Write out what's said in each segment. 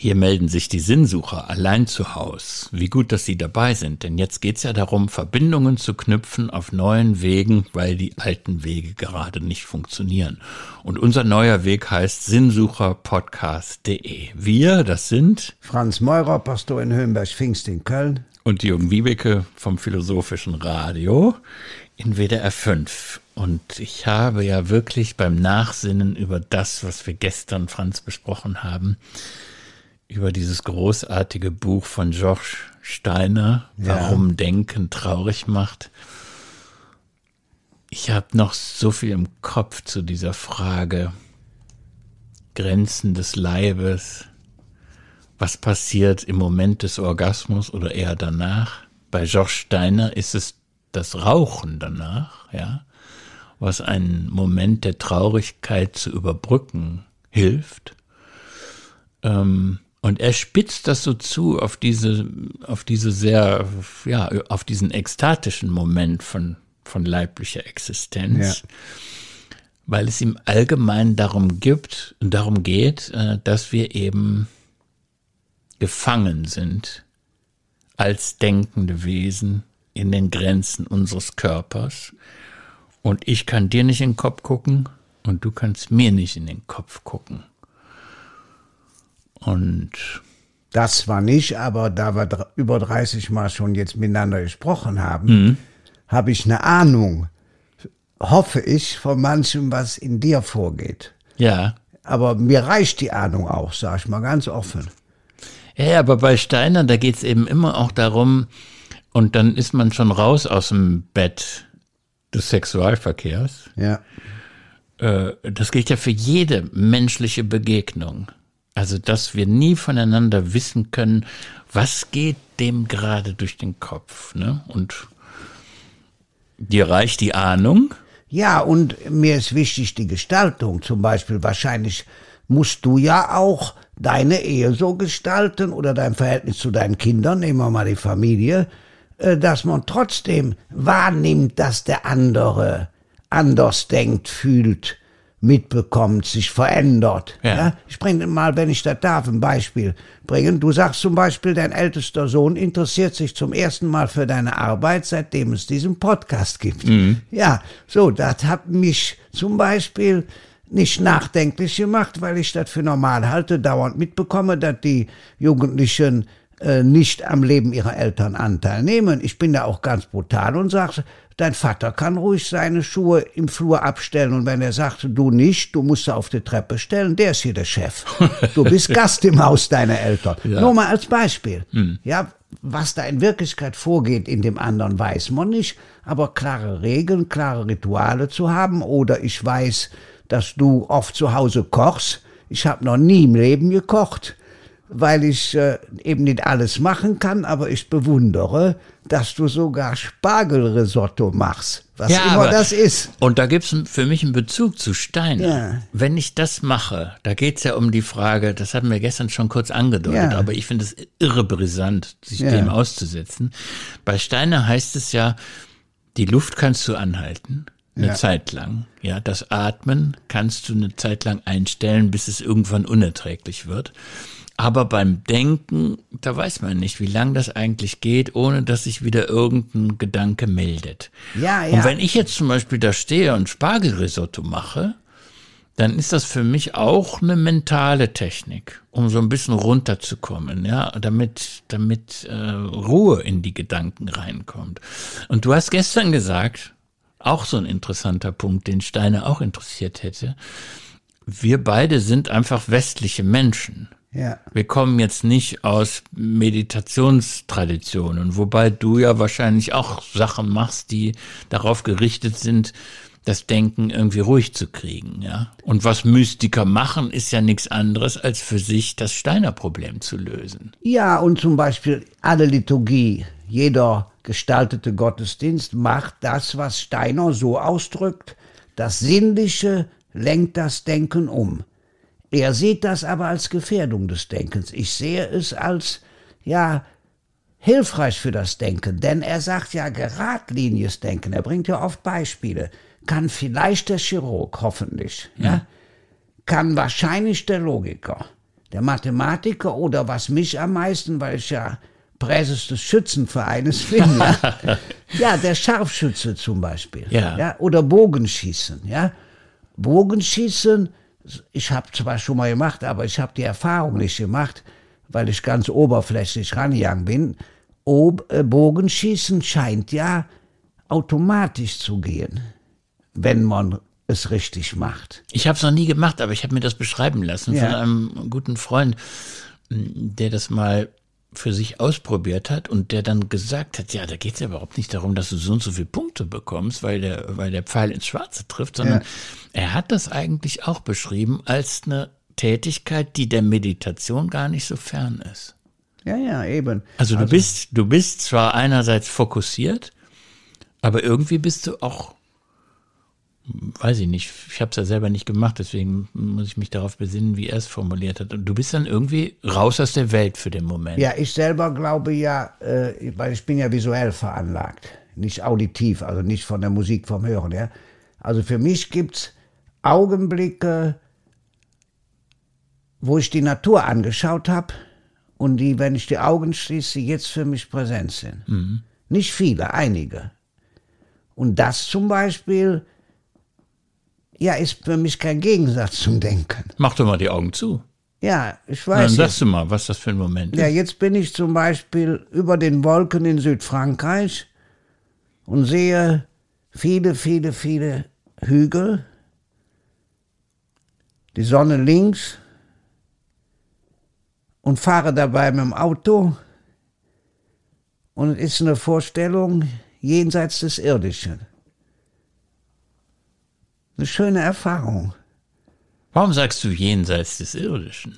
Hier melden sich die Sinnsucher allein zu Haus. Wie gut, dass Sie dabei sind, denn jetzt geht's ja darum, Verbindungen zu knüpfen auf neuen Wegen, weil die alten Wege gerade nicht funktionieren. Und unser neuer Weg heißt sinnsucherpodcast.de. Wir, das sind Franz Meurer, Pastor in Höhenberg-Pfingst in Köln. Und Jürgen Wiebeke vom Philosophischen Radio in WDR 5. Und ich habe ja wirklich beim Nachsinnen über das, was wir gestern, Franz, besprochen haben, über dieses großartige Buch von George Steiner, Warum ja. Denken traurig macht. Ich habe noch so viel im Kopf zu dieser Frage. Grenzen des Leibes. Was passiert im Moment des Orgasmus oder eher danach? Bei George Steiner ist es das Rauchen danach, ja, was einen Moment der Traurigkeit zu überbrücken hilft. Ähm, und er spitzt das so zu auf diese, auf diese sehr, ja, auf diesen ekstatischen Moment von, von leiblicher Existenz. Ja. Weil es ihm allgemein darum gibt, darum geht, äh, dass wir eben gefangen sind als denkende Wesen in den Grenzen unseres Körpers. Und ich kann dir nicht in den Kopf gucken und du kannst mir nicht in den Kopf gucken. Und das war nicht, aber da wir über 30 Mal schon jetzt miteinander gesprochen haben, mhm. habe ich eine Ahnung, hoffe ich, von manchem, was in dir vorgeht. Ja. Aber mir reicht die Ahnung auch, sag ich mal ganz offen. Ja, aber bei Steiner, da geht es eben immer auch darum, und dann ist man schon raus aus dem Bett des Sexualverkehrs. Ja. Äh, das gilt ja für jede menschliche Begegnung. Also, dass wir nie voneinander wissen können, was geht dem gerade durch den Kopf. Ne? Und dir reicht die Ahnung. Ja, und mir ist wichtig die Gestaltung. Zum Beispiel, wahrscheinlich musst du ja auch deine Ehe so gestalten oder dein Verhältnis zu deinen Kindern, nehmen wir mal die Familie, äh, dass man trotzdem wahrnimmt, dass der andere anders denkt, fühlt, mitbekommt, sich verändert. Ja. ja. Ich bringe mal, wenn ich das darf, ein Beispiel bringen. Du sagst zum Beispiel, dein ältester Sohn interessiert sich zum ersten Mal für deine Arbeit, seitdem es diesen Podcast gibt. Mhm. Ja, so, das hat mich zum Beispiel nicht nachdenklich gemacht, weil ich das für normal halte, dauernd mitbekomme, dass die Jugendlichen äh, nicht am Leben ihrer Eltern Anteil nehmen. Ich bin da auch ganz brutal und sage, dein Vater kann ruhig seine Schuhe im Flur abstellen und wenn er sagt, du nicht, du musst sie auf die Treppe stellen, der ist hier der Chef. Du bist Gast im Haus deiner Eltern. Ja. Nur mal als Beispiel. Hm. Ja, was da in Wirklichkeit vorgeht in dem anderen, weiß man nicht, aber klare Regeln, klare Rituale zu haben oder ich weiß, dass du oft zu Hause kochst. Ich habe noch nie im Leben gekocht weil ich äh, eben nicht alles machen kann, aber ich bewundere, dass du sogar Spargelrisotto machst, was ja, immer aber, das ist. Und da gibt's für mich einen Bezug zu Steiner. Ja. Wenn ich das mache, da geht's ja um die Frage, das hatten wir gestern schon kurz angedeutet, ja. aber ich finde es irre brisant, sich dem auszusetzen. Bei Steiner heißt es ja, die Luft kannst du anhalten eine ja. Zeit lang. Ja, das Atmen kannst du eine Zeit lang einstellen, bis es irgendwann unerträglich wird. Aber beim Denken, da weiß man nicht, wie lang das eigentlich geht, ohne dass sich wieder irgendein Gedanke meldet. Ja, ja. Und wenn ich jetzt zum Beispiel da stehe und Spargelrisotto mache, dann ist das für mich auch eine mentale Technik, um so ein bisschen runterzukommen, ja, damit, damit äh, Ruhe in die Gedanken reinkommt. Und du hast gestern gesagt, auch so ein interessanter Punkt, den Steiner auch interessiert hätte. Wir beide sind einfach westliche Menschen. Ja. Wir kommen jetzt nicht aus Meditationstraditionen, wobei du ja wahrscheinlich auch Sachen machst, die darauf gerichtet sind, das Denken irgendwie ruhig zu kriegen, ja. Und was Mystiker machen, ist ja nichts anderes, als für sich das Steiner-Problem zu lösen. Ja, und zum Beispiel alle Liturgie, jeder gestaltete Gottesdienst macht das, was Steiner so ausdrückt. Das Sinnliche lenkt das Denken um. Er sieht das aber als Gefährdung des Denkens. Ich sehe es als, ja, hilfreich für das Denken, denn er sagt ja geradliniges Denken. Er bringt ja oft Beispiele. Kann vielleicht der Chirurg, hoffentlich, ja, ja kann wahrscheinlich der Logiker. der Mathematiker oder was mich am meisten, weil ich ja Präses des Schützenvereines bin, ja, ja der Scharfschütze zum Beispiel, Ja. ja oder Bogenschießen, ja, Bogenschießen, ich habe zwar schon mal gemacht, aber ich habe die Erfahrung nicht gemacht, weil ich ganz oberflächlich rangegangen bin. Ob, äh, Bogenschießen scheint ja automatisch zu gehen, wenn man es richtig macht. Ich habe es noch nie gemacht, aber ich habe mir das beschreiben lassen Ja. von einem guten Freund, der das mal für sich ausprobiert hat und der dann gesagt hat, ja, da geht es ja überhaupt nicht darum, dass du so und so viele Punkte bekommst, weil der, weil der Pfeil ins Schwarze trifft, sondern Ja. er hat das eigentlich auch beschrieben als eine Tätigkeit, die der Meditation gar nicht so fern ist. Ja, ja, eben. Also du bist, du bist zwar einerseits fokussiert, aber irgendwie bist du auch, weiß ich nicht, ich habe es ja selber nicht gemacht, deswegen muss ich mich darauf besinnen, wie er es formuliert hat. Und du bist dann irgendwie raus aus der Welt für den Moment. Ja, ich selber glaube ja, äh, weil ich bin ja visuell veranlagt, nicht auditiv, also nicht von der Musik vom Hören. Ja? Also für mich gibt's Augenblicke, wo ich die Natur angeschaut habe und die, wenn ich die Augen schließe, jetzt für mich präsent sind. Nicht viele, einige. Und das zum Beispiel, ja, ist für mich kein Gegensatz zum Denken. Mach doch mal die Augen zu. Ja, ich Dann weiß. sagst du mal, was das für ein Moment Ja, ist. jetzt bin ich zum Beispiel über den Wolken in Südfrankreich und sehe viele, viele, viele Hügel, die Sonne links und fahre dabei mit dem Auto und es ist eine Vorstellung jenseits des Irdischen. Eine schöne Erfahrung. Warum sagst du jenseits des Irdischen?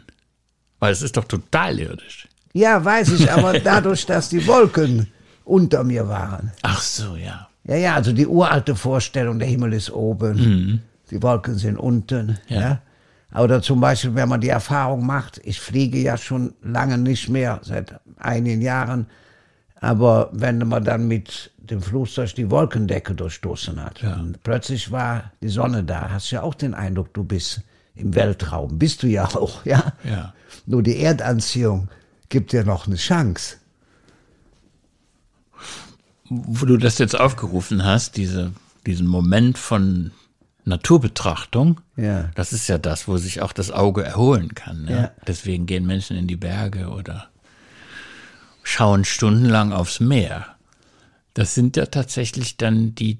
Weil es ist doch total irdisch. Ja, weiß ich, aber dadurch, dass die Wolken unter mir waren. Ach so, ja. Ja, ja, also die uralte Vorstellung, der Himmel ist oben, die Wolken sind unten. Ja. Ja. Oder zum Beispiel, wenn man die Erfahrung macht, ich fliege ja schon lange nicht mehr, seit einigen Jahren, aber wenn man dann mit dem Flugzeug die Wolkendecke durchstoßen hat, und plötzlich war die Sonne da, hast du ja auch den Eindruck, du bist im Weltraum. Bist du ja auch, ja? Ja. Nur die Erdanziehung gibt dir noch eine Chance. wo du das jetzt aufgerufen hast, diese, diesen Moment von Naturbetrachtung, Ja. das ist ja das, wo sich auch das Auge erholen kann. Ne? Ja. Deswegen gehen Menschen in die Berge oder schauen stundenlang aufs Meer. Das sind ja tatsächlich dann die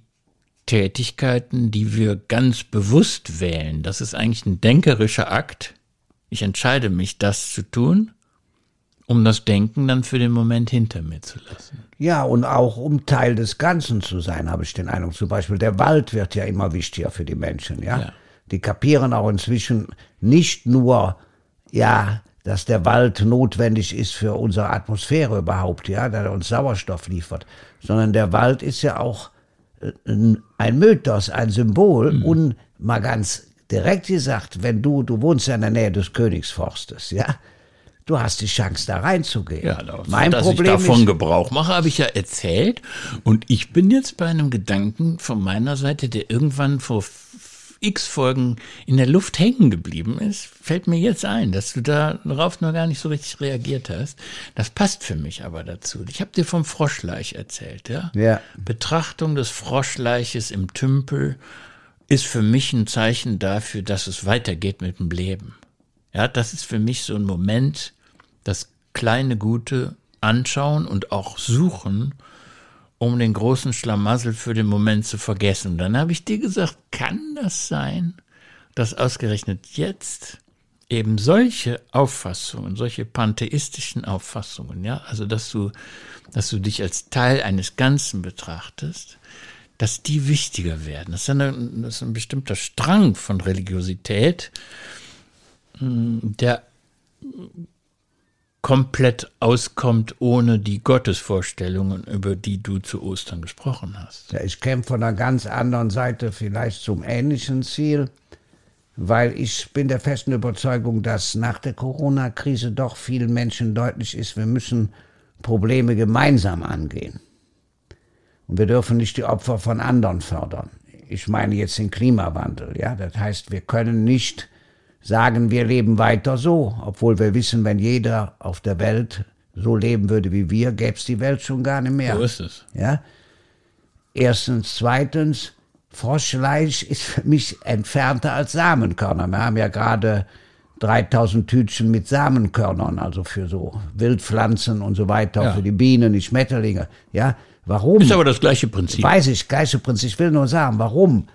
Tätigkeiten, die wir ganz bewusst wählen. Das ist eigentlich ein denkerischer Akt. Ich entscheide mich, das zu tun, um das Denken dann für den Moment hinter mir zu lassen. Ja, und auch um Teil des Ganzen zu sein, habe ich den Eindruck. Zum Beispiel der Wald wird ja immer wichtiger für die Menschen, ja. Ja. Die kapieren auch inzwischen nicht nur, ja, dass der Wald notwendig ist für unsere Atmosphäre überhaupt, ja, dass er uns Sauerstoff liefert, sondern der Wald ist ja auch äh, ein- Mythos, ein Symbol und mal ganz direkt gesagt, wenn du, du wohnst ja in der Nähe des Königsforstes, ja, du hast die Chance da reinzugehen. Ja, da- mein dass Problem ich davon ist, Gebrauch mache, habe ich ja erzählt. Und ich bin jetzt bei einem Gedanken von meiner Seite, der irgendwann vor x Folgen in der Luft hängen geblieben ist, fällt mir jetzt ein, dass du darauf noch gar nicht so richtig reagiert hast. Das passt für mich aber dazu. Ich habe dir vom Froschleich erzählt, ja? Ja. Betrachtung des Froschleiches im Tümpel ist für mich ein Zeichen dafür, dass es weitergeht mit dem Leben. Ja, das ist für mich so ein Moment, das kleine Gute anschauen und auch suchen, um den großen Schlamassel für den Moment zu vergessen. Dann habe ich dir gesagt, kann das sein, dass ausgerechnet jetzt eben solche Auffassungen, solche pantheistischen Auffassungen, ja, also dass du, dass du dich als Teil eines Ganzen betrachtest, dass die wichtiger werden. Das ist, eine, das ist ein bestimmter Strang von Religiosität, mh, der komplett auskommt ohne die Gottesvorstellungen, über die du zu Ostern gesprochen hast. Ich käme von einer ganz anderen Seite vielleicht zum ähnlichen Ziel, weil ich bin der festen Überzeugung, dass nach der Corona-Krise doch vielen Menschen deutlich ist, wir müssen Probleme gemeinsam angehen. Und wir dürfen nicht die Opfer von anderen fördern. Ich meine jetzt den Klimawandel. Ja, das heißt, wir können nicht sagen, wir leben weiter so, obwohl wir wissen, wenn jeder auf der Welt so leben würde wie wir, gäbe es die Welt schon gar nicht mehr. So ist es. Ja? Erstens. Zweitens, Froschfleisch ist für mich entfernter als Samenkörner. Wir haben ja gerade 3000 Tütchen mit Samenkörnern, also für so Wildpflanzen und so weiter, Ja. für die Bienen, die Schmetterlinge. Ja, warum? Ist aber das gleiche Prinzip. Weiß ich, gleiche Prinzip. Ich will nur sagen, warum?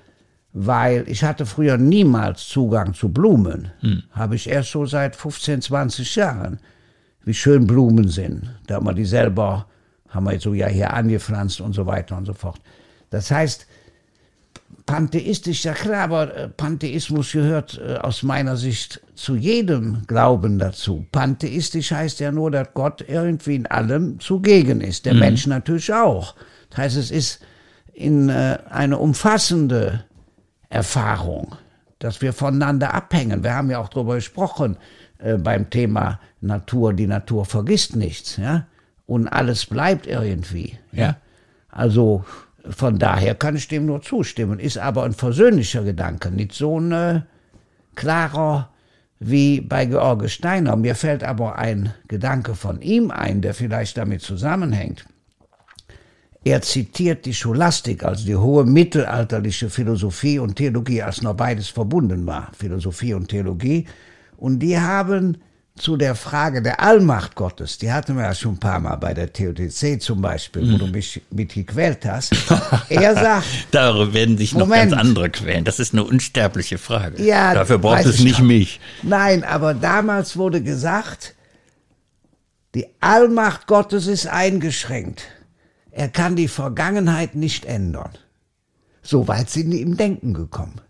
Weil ich hatte früher niemals Zugang zu Blumen. Habe ich erst so seit 15, 20 Jahren. Wie schön Blumen sind. Da haben wir die selber, haben wir so ja hier angepflanzt und so weiter und so fort. Das heißt, pantheistisch, ja klar, aber äh, Pantheismus gehört äh, aus meiner Sicht zu jedem Glauben dazu. Pantheistisch heißt ja nur, dass Gott irgendwie in allem zugegen ist. Der Mensch natürlich auch. Das heißt, es ist in äh, eine umfassende Erfahrung, dass wir voneinander abhängen. Wir haben ja auch darüber gesprochen äh, beim Thema Natur. Die Natur vergisst nichts, ja, und alles bleibt irgendwie. Ja. Also von daher kann ich dem nur zustimmen. Ist aber ein versöhnlicher Gedanke, nicht so ein äh, klarer wie bei George Steiner. Mir fällt aber ein Gedanke von ihm ein, der vielleicht damit zusammenhängt. Er zitiert die Scholastik, also die hohe mittelalterliche Philosophie und Theologie, als noch beides verbunden war, Philosophie und Theologie. Und die haben zu der Frage der Allmacht Gottes, die hatten wir ja schon ein paar Mal bei der TOTC zum Beispiel, wo du mich mit gequält hast. Er sagt, Darüber werden sich noch Moment. ganz andere quälen. Das ist eine unsterbliche Frage. Ja, Dafür braucht es ich nicht auch. mich. Nein, aber damals wurde gesagt, die Allmacht Gottes ist eingeschränkt. Er kann die Vergangenheit nicht ändern. So weit sind die im Denken gekommen.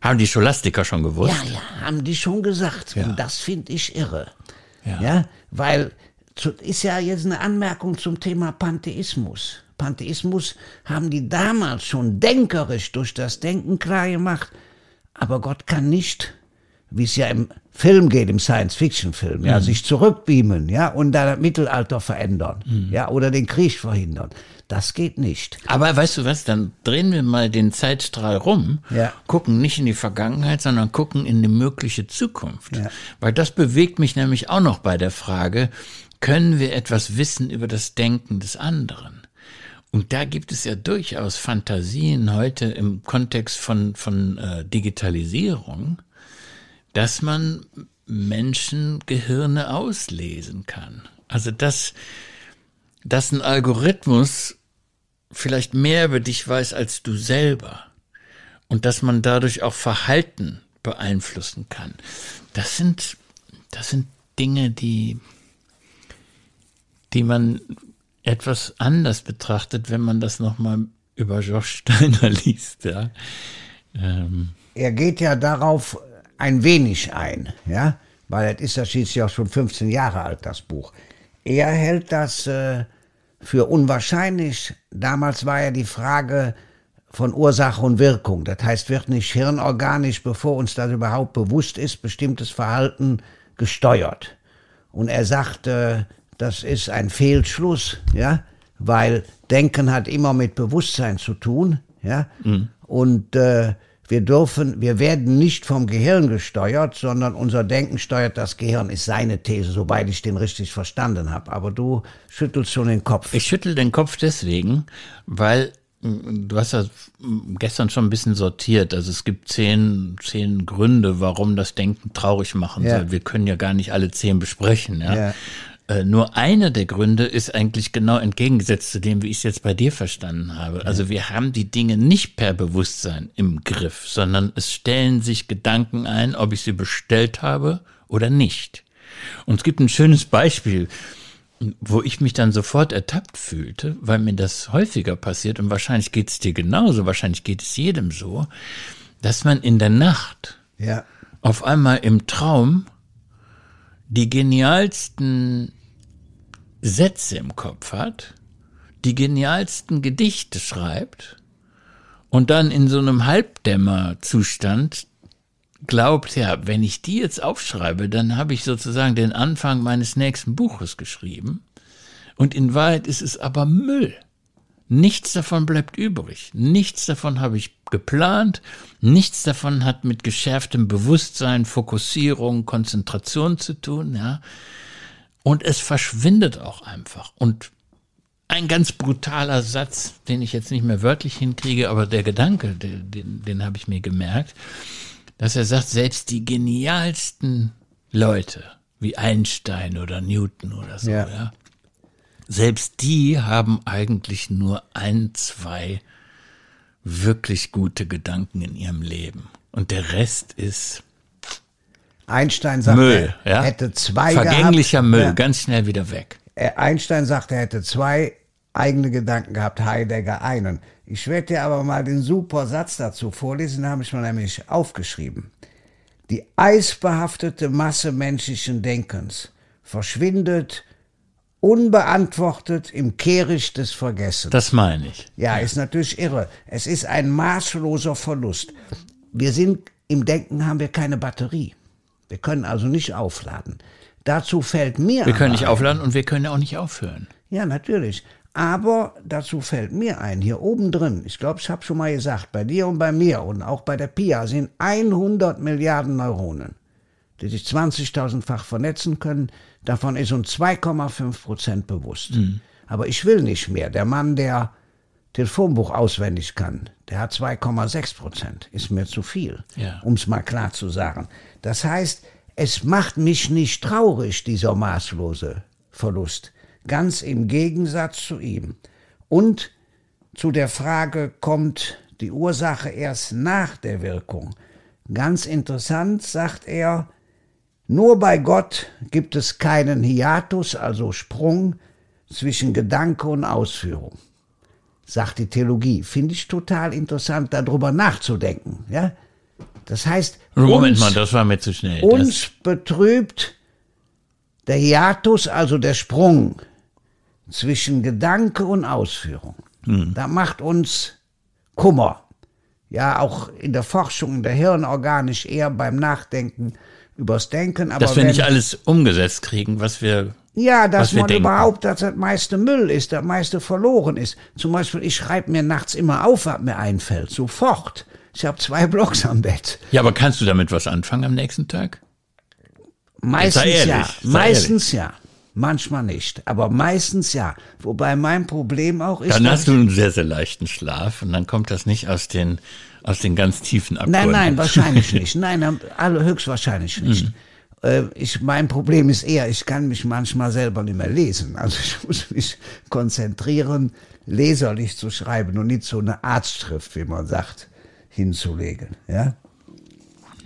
Haben die Scholastiker schon gewusst? Ja, ja, haben die schon gesagt. Ja. Und das finde ich irre. Ja. Ja. weil ist ja jetzt eine Anmerkung zum Thema Pantheismus. Pantheismus haben die damals schon denkerisch durch das Denken klar gemacht. Aber Gott kann nicht, wie es ja im Film geht, im Science-Fiction-Film, ja, sich zurückbeamen, ja, und dann das Mittelalter verändern, ja, oder den Krieg verhindern. Das geht nicht. Aber weißt du was, dann drehen wir mal den Zeitstrahl rum, Ja. gucken nicht in die Vergangenheit, sondern gucken in die mögliche Zukunft. Ja. Weil das bewegt mich nämlich auch noch bei der Frage, können wir etwas wissen über das Denken des anderen? Und da gibt es ja durchaus Fantasien heute im Kontext von, von äh, Digitalisierung, dass man Menschengehirne auslesen kann. Also dass, dass ein Algorithmus vielleicht mehr über dich weiß als du selber und dass man dadurch auch Verhalten beeinflussen kann. Das sind, das sind Dinge, die, die man etwas anders betrachtet, wenn man das nochmal über George Steiner liest. Ja. Ähm, er geht ja darauf ein wenig ein, ja, weil es ist ja schließlich auch schon 15 Jahre alt, das Buch. Er hält das äh, für unwahrscheinlich. Damals war ja die Frage von Ursache und Wirkung. Das heißt, wird nicht hirnorganisch, bevor uns das überhaupt bewusst ist, bestimmtes Verhalten gesteuert. Und er sagt, äh, das ist ein Fehlschluss, ja, weil Denken hat immer mit Bewusstsein zu tun, ja, und äh, wir dürfen, wir werden nicht vom Gehirn gesteuert, sondern unser Denken steuert das Gehirn, ist seine These, soweit ich den richtig verstanden habe. Aber du schüttelst schon den Kopf. Ich schüttel den Kopf deswegen, weil mm, du hast ja mm, gestern schon ein bisschen sortiert. Also es gibt zehn, zehn Gründe, warum das Denken traurig machen Ja. soll. Wir können ja gar nicht alle zehn besprechen. Ja? Ja. Äh, Nur einer der Gründe ist eigentlich genau entgegengesetzt zu dem, wie ich es jetzt bei dir verstanden habe. Also wir haben die Dinge nicht per Bewusstsein im Griff, sondern es stellen sich Gedanken ein, ob ich sie bestellt habe oder nicht. Und es gibt ein schönes Beispiel, wo ich mich dann sofort ertappt fühlte, weil mir das häufiger passiert und wahrscheinlich geht es dir genauso, wahrscheinlich geht es jedem so, dass man in der Nacht Ja. auf einmal im Traum die genialsten Sätze im Kopf hat, die genialsten Gedichte schreibt und dann in so einem Halbdämmerzustand glaubt, ja, wenn ich die jetzt aufschreibe, dann habe ich sozusagen den Anfang meines nächsten Buches geschrieben. Und in Wahrheit ist es aber Müll. Nichts davon bleibt übrig. Nichts davon habe ich geplant. Nichts davon hat mit geschärftem Bewusstsein, Fokussierung, Konzentration zu tun, ja. Und es verschwindet auch einfach. Und ein ganz brutaler Satz, den ich jetzt nicht mehr wörtlich hinkriege, aber der Gedanke, den, den, den habe ich mir gemerkt, dass er sagt, selbst die genialsten Leute, wie Einstein oder Newton oder so, ja. ja selbst die haben eigentlich nur ein, zwei wirklich gute Gedanken in ihrem Leben. Und der Rest ist Einstein sagt, Müll, er ja? hätte zwei Vergänglicher gehabt, Müll, ja. ganz schnell wieder weg. Einstein sagt, er hätte zwei eigene Gedanken gehabt, Heidegger einen. Ich werde dir aber mal den super Satz dazu vorlesen, den habe ich mir nämlich aufgeschrieben. Die eisbehaftete Masse menschlichen Denkens verschwindet unbeantwortet im Kehricht des Vergessens. Das meine ich. Ja, ist natürlich irre. Es ist ein maßloser Verlust. Wir sind, im Denken haben wir keine Batterie. Wir können also nicht aufladen. Dazu fällt mir. Wir können nicht aufladen und wir können auch nicht aufhören. Ja, natürlich. Aber dazu fällt mir ein, hier oben drin, ich glaube, ich habe schon mal gesagt, bei dir und bei mir und auch bei der Pia sind 100 Milliarden Neuronen, die sich 20.000-fach vernetzen können. Davon ist uns 2,5 Prozent bewusst. Mhm. Aber ich will nicht mehr. Der Mann, der Telefonbuch auswendig kann, der hat 2,6 Prozent. Ist mir zu viel, ja. um es mal klar zu sagen. Das heißt, es macht mich nicht traurig, dieser maßlose Verlust. Ganz im Gegensatz zu ihm. Und zu der Frage kommt die Ursache erst nach der Wirkung. Ganz interessant, sagt er, nur bei Gott gibt es keinen Hiatus, also Sprung zwischen Gedanke und Ausführung, sagt die Theologie. Finde ich total interessant, darüber nachzudenken. Ja? Das heißt, Moment uns, mal, das war mir zu schnell. Uns das betrübt der Hiatus, also der Sprung zwischen Gedanke und Ausführung. Hm. Da macht uns Kummer. Ja, auch in der Forschung, in der Hirnorganisch eher beim Nachdenken übers Denken. Aber dass wir wenn, nicht alles umgesetzt kriegen, was wir ja, dass man denken. überhaupt, dass das meiste Müll ist, der meiste verloren ist. Zum Beispiel, ich schreibe mir nachts immer auf, was mir einfällt, sofort. Ich habe zwei Blogs am Bett. Ja, aber kannst du damit was anfangen am nächsten Tag? Meistens ehrlich, ja. Meistens ehrlich. ja. Manchmal nicht, aber meistens ja. Wobei mein Problem auch ist. Dann hast du einen sehr, sehr leichten Schlaf und dann kommt das nicht aus den aus den ganz tiefen Abgründen. Nein, nein, wahrscheinlich nicht. Nein, alle höchstwahrscheinlich nicht. Mhm. Ich, mein Problem ist eher, ich kann mich manchmal selber nicht mehr lesen. Also ich muss mich konzentrieren, leserlich zu schreiben und nicht so eine Arztschrift, wie man sagt, hinzulegen. Ja.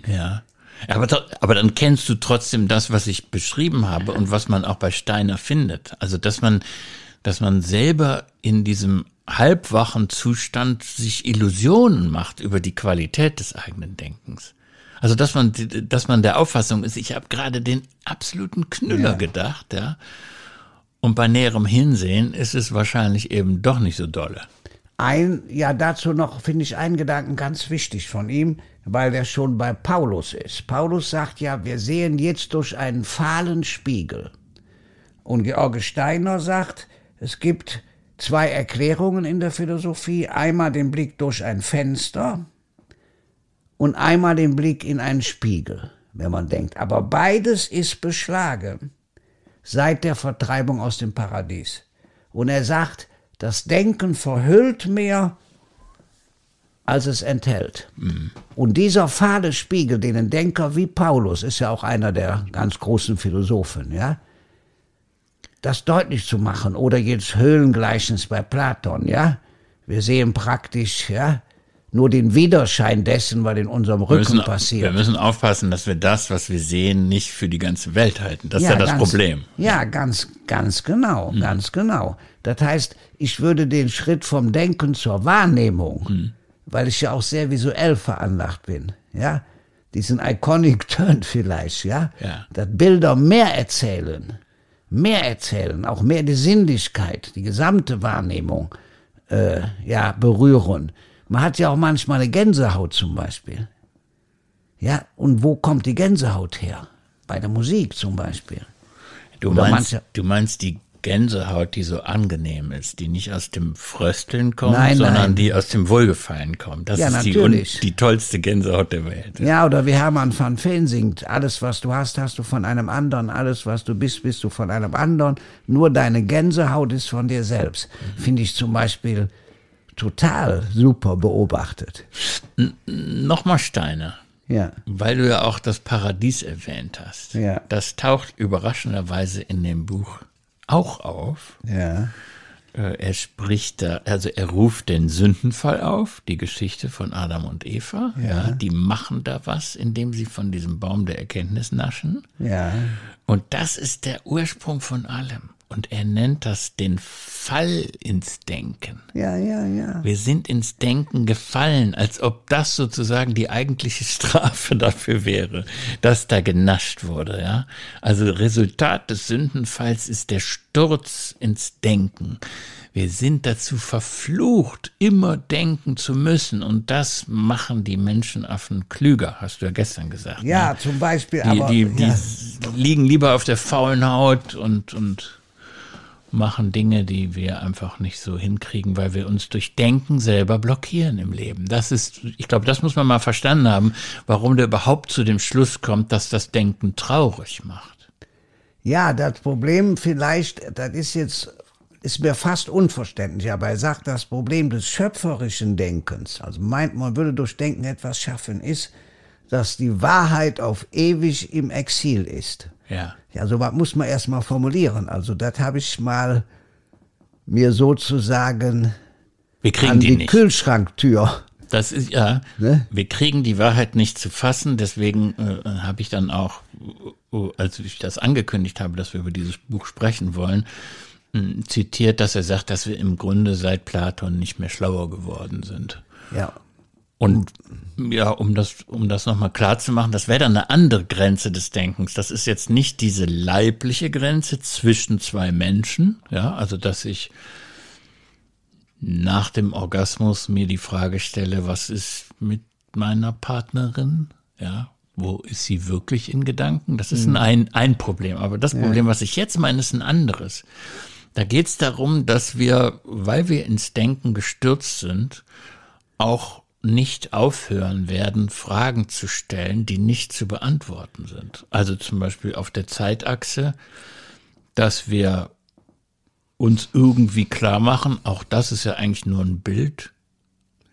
Ja. Aber, aber dann kennst du trotzdem das, was ich beschrieben habe und was man auch bei Steiner findet. Also, dass man, dass man selber in diesem halbwachen Zustand sich Illusionen macht über die Qualität des eigenen Denkens. Also dass man, dass man der Auffassung ist, ich habe gerade den absoluten Knüller ja. gedacht, ja. Und bei näherem Hinsehen ist es wahrscheinlich eben doch nicht so dolle. Ein, ja, dazu noch finde ich einen Gedanken ganz wichtig von ihm, weil der schon bei Paulus ist. Paulus sagt ja, wir sehen jetzt durch einen fahlen Spiegel. Und George Steiner sagt, es gibt zwei Erklärungen in der Philosophie. Einmal den Blick durch ein Fenster und einmal den Blick in einen Spiegel, wenn man denkt. Aber beides ist beschlagen seit der Vertreibung aus dem Paradies. Und er sagt, das Denken verhüllt mehr, als es enthält. Mhm. Und dieser fahle Spiegel, den ein Denker wie Paulus, ist ja auch einer der ganz großen Philosophen, ja, das deutlich zu machen. Oder jetzt Höhlengleichnis bei Platon, ja. Wir sehen praktisch, ja, nur den Widerschein dessen, was in unserem Rücken wir müssen, passiert. Wir müssen aufpassen, dass wir das, was wir sehen, nicht für die ganze Welt halten. Das ja, ist ja das ganz, Problem. Ja, ganz, ganz genau, hm. ganz genau. Das heißt, ich würde den Schritt vom Denken zur Wahrnehmung, hm. weil ich ja auch sehr visuell veranlagt bin, ja, diesen Iconic Turn vielleicht, ja, ja. dass Bilder mehr erzählen, mehr erzählen, auch mehr die Sinnlichkeit, die gesamte Wahrnehmung äh, ja, berühren. Man hat ja auch manchmal eine Gänsehaut zum Beispiel. Ja, und wo, die Gänsehaut her? Bei der Musik zum Beispiel. Du meinst, du meinst die Gänsehaut, die so angenehm ist, die nicht aus dem Frösteln kommt, Nein, sondern nein. die aus dem Wohlgefallen kommt. Das Ja, ist die, natürlich. un- die tollste Gänsehaut der Welt. Ja, oder wie Hermann van Veen singt, alles was du hast, hast du von einem anderen, alles was du bist, bist du von einem anderen, nur deine Gänsehaut ist von dir selbst. Finde ich zum Beispiel total super beobachtet. Nochmal Steiner. Ja. Weil du ja auch das Paradies erwähnt hast. Ja. Das taucht überraschenderweise in dem Buch auch auf. Ja. Äh, Er spricht da, also er ruft den Sündenfall auf, die Geschichte von Adam und Eva. Ja. die machen da was, indem sie von diesem Baum der Erkenntnis naschen. Ja. Und das ist der Ursprung von allem. Und er nennt das den Fall ins Denken. Ja, ja, ja. Wir sind ins Denken gefallen, als ob das sozusagen die eigentliche Strafe dafür wäre, dass da genascht wurde, ja. Also Resultat des Sündenfalls ist der Sturz ins Denken. Wir sind dazu verflucht, immer denken zu müssen. Und das machen die Menschenaffen klüger, hast du ja gestern gesagt. ne? Ja, zum Beispiel, Die, aber. die, die ja. liegen lieber auf der faulen Haut und, und machen Dinge, die wir einfach nicht so hinkriegen, weil wir uns durch Denken selber blockieren im Leben. Das ist, ich glaube, das muss man mal verstanden haben, warum der überhaupt zu dem Schluss kommt, dass das Denken traurig macht. Ja, das Problem vielleicht, das ist jetzt, ist mir fast unverständlich, aber er sagt, das Problem des schöpferischen Denkens, also meint, man würde durch Denken etwas schaffen, ist, dass die Wahrheit auf ewig im Exil ist. Ja. Ja, so was muss man erstmal formulieren. Also das habe ich mal mir sozusagen Wir kriegen an die, die nicht. Kühlschranktür. Das ist ja, Ne? wir kriegen die Wahrheit nicht zu fassen, deswegen äh, habe ich dann auch, äh, als ich das angekündigt habe, dass wir über dieses Buch sprechen wollen, mh, zitiert, dass er sagt, dass wir im Grunde seit Platon nicht mehr schlauer geworden sind. Ja. Und ja, um das, um das nochmal klar zu machen, das wäre dann eine andere Grenze des Denkens. Das ist jetzt nicht diese leibliche Grenze zwischen zwei Menschen, ja, also dass ich nach dem Orgasmus mir die Frage stelle, was ist mit meiner Partnerin, ja, wo ist sie wirklich in Gedanken? Das ist ein, ein Problem. Aber das Problem, was ich jetzt meine, ist ein anderes. Da geht es darum, dass wir, weil wir ins Denken gestürzt sind, auch nicht aufhören werden, Fragen zu stellen, die nicht zu beantworten sind. Also zum Beispiel auf der Zeitachse, dass wir uns irgendwie klar machen, auch das ist ja eigentlich nur ein Bild,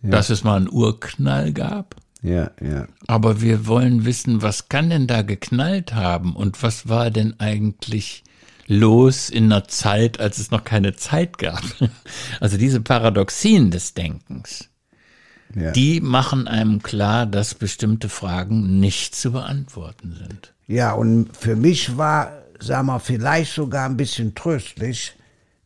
dass es mal einen Urknall gab. Ja, ja. Aber wir wollen wissen, was kann denn da geknallt haben und was war denn eigentlich los in einer Zeit, als es noch keine Zeit gab. Also diese Paradoxien des Denkens, Ja. die machen einem klar, dass bestimmte Fragen nicht zu beantworten sind. Ja, und für mich war, sagen wir, vielleicht sogar ein bisschen tröstlich,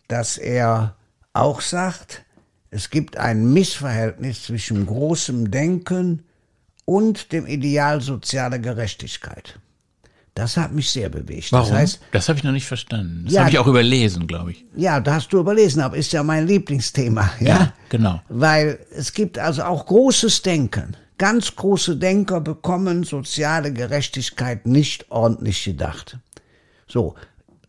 dass er auch sagt, es gibt ein Missverhältnis zwischen großem Denken und dem Ideal sozialer Gerechtigkeit. Das hat mich sehr bewegt. Warum? Das heißt, das habe ich noch nicht verstanden. Das Ja, habe ich auch überlesen, glaube ich. ja, da hast du überlesen, aber ist ja mein Lieblingsthema. Ja, Ja, genau. Weil es gibt also auch großes Denken. Ganz große Denker bekommen soziale Gerechtigkeit nicht ordentlich gedacht. So,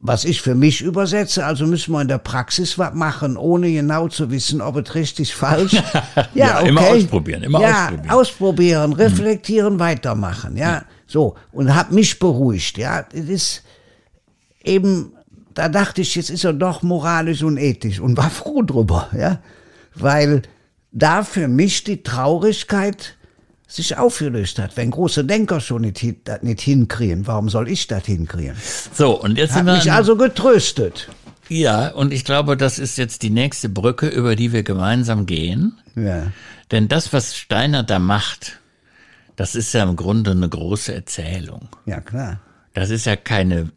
was ich für mich übersetze, also müssen wir in der Praxis was machen, ohne genau zu wissen, ob es richtig falsch. Ja, Ja, immer ausprobieren, immer ja, ausprobieren. ausprobieren, reflektieren, weitermachen. Ja, so und hat mich beruhigt. Ja, es ist eben, da dachte ich, jetzt ist er doch moralisch und ethisch und war froh drüber, ja, weil da für mich die Traurigkeit sich aufgelöst hat. Wenn große Denker schon nicht, das nicht hinkriegen, warum soll ich das hinkriegen? So, und jetzt Hat sind wir mich also getröstet. Ja, und ich glaube, das ist jetzt die nächste Brücke, über die wir gemeinsam gehen. Ja. Denn das, was Steiner da macht, das ist ja im Grunde eine große Erzählung. Ja, klar. Das ist ja keine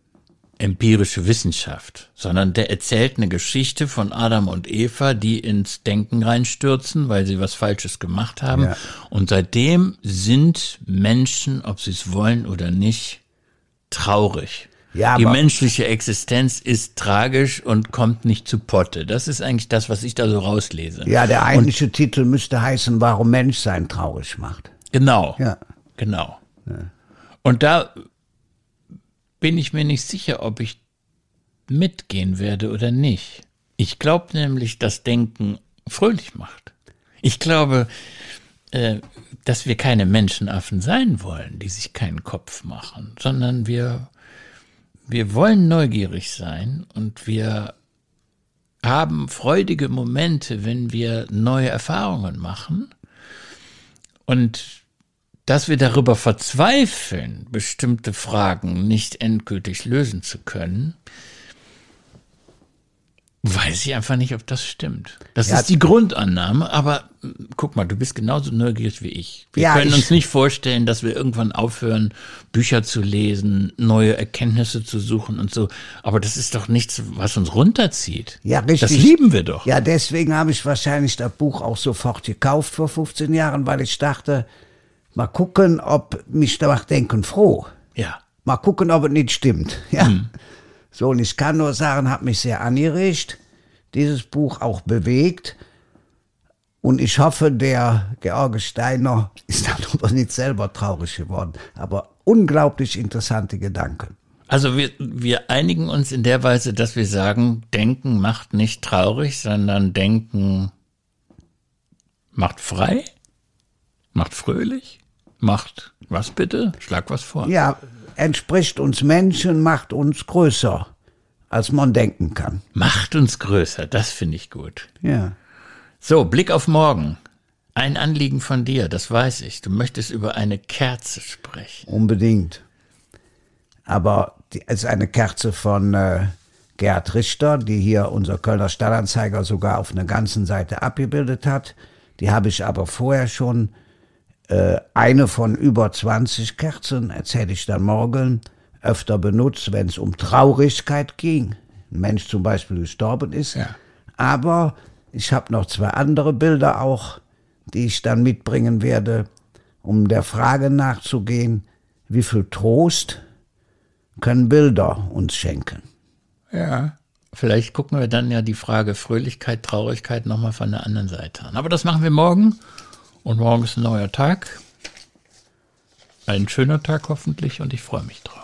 empirische Wissenschaft, sondern der erzählt eine Geschichte von Adam und Eva, die ins Denken reinstürzen, weil sie was Falsches gemacht haben. Ja. Und seitdem sind Menschen, ob sie es wollen oder nicht, traurig. Ja, die menschliche Existenz ist tragisch und kommt nicht zu Potte. Das ist eigentlich das, was ich da so rauslese. Ja, der eigentliche Titel müsste heißen, warum Menschsein traurig macht. Genau. Ja. Genau. Und da bin ich mir nicht sicher, ob ich mitgehen werde oder nicht. Ich glaube nämlich, dass Denken fröhlich macht. Ich glaube, äh, dass wir keine Menschenaffen sein wollen, die sich keinen Kopf machen, sondern wir, wir wollen neugierig sein und wir haben freudige Momente, wenn wir neue Erfahrungen machen und dass wir darüber verzweifeln, bestimmte Fragen nicht endgültig lösen zu können, Weiß ich einfach nicht, ob das stimmt. Das ja, ist die Grundannahme, aber hm, guck mal, du bist genauso neugierig wie ich. Wir ja, können ich, uns nicht vorstellen, dass wir irgendwann aufhören, Bücher zu lesen, neue Erkenntnisse zu suchen und so. Aber das ist doch nichts, was uns runterzieht. Ja, richtig. Das lieben wir doch. Ja, deswegen habe ich wahrscheinlich das Buch auch sofort gekauft vor 15 Jahren, weil ich dachte, mal gucken, ob mich danach denken froh. Ja. Mal gucken, ob es nicht stimmt. Ja. Hm. So, und ich kann nur sagen, hat mich sehr angeregt, dieses Buch auch bewegt. Und ich hoffe, der George Steiner ist darüber nicht selber traurig geworden. Aber unglaublich interessante Gedanken. Also wir, wir einigen uns in der Weise, dass wir sagen, Denken macht nicht traurig, sondern Denken macht frei, macht fröhlich, macht was bitte? Schlag was vor. Ja, entspricht uns Menschen, macht uns größer, als man denken kann. Macht uns größer, das finde ich gut. Ja. So, Blick auf morgen. Ein Anliegen von dir, das weiß ich. Du möchtest über eine Kerze sprechen. Unbedingt. Aber es ist eine Kerze von äh, Gerd Richter, die hier unser Kölner Stadtanzeiger sogar auf einer ganzen Seite abgebildet hat. Die habe ich aber vorher schon eine von über 20 Kerzen, erzähle ich dann morgen, öfter benutzt, wenn es um Traurigkeit ging. Ein Mensch zum Beispiel gestorben ist. Ja. Aber ich habe noch zwei andere Bilder auch, die ich dann mitbringen werde, um der Frage nachzugehen, wie viel Trost können Bilder uns schenken. Ja, vielleicht gucken wir dann ja die Frage Fröhlichkeit, Traurigkeit nochmal von der anderen Seite an. Aber das machen wir morgen. Und morgen ist ein neuer Tag. Ein schöner Tag hoffentlich und ich freue mich drauf.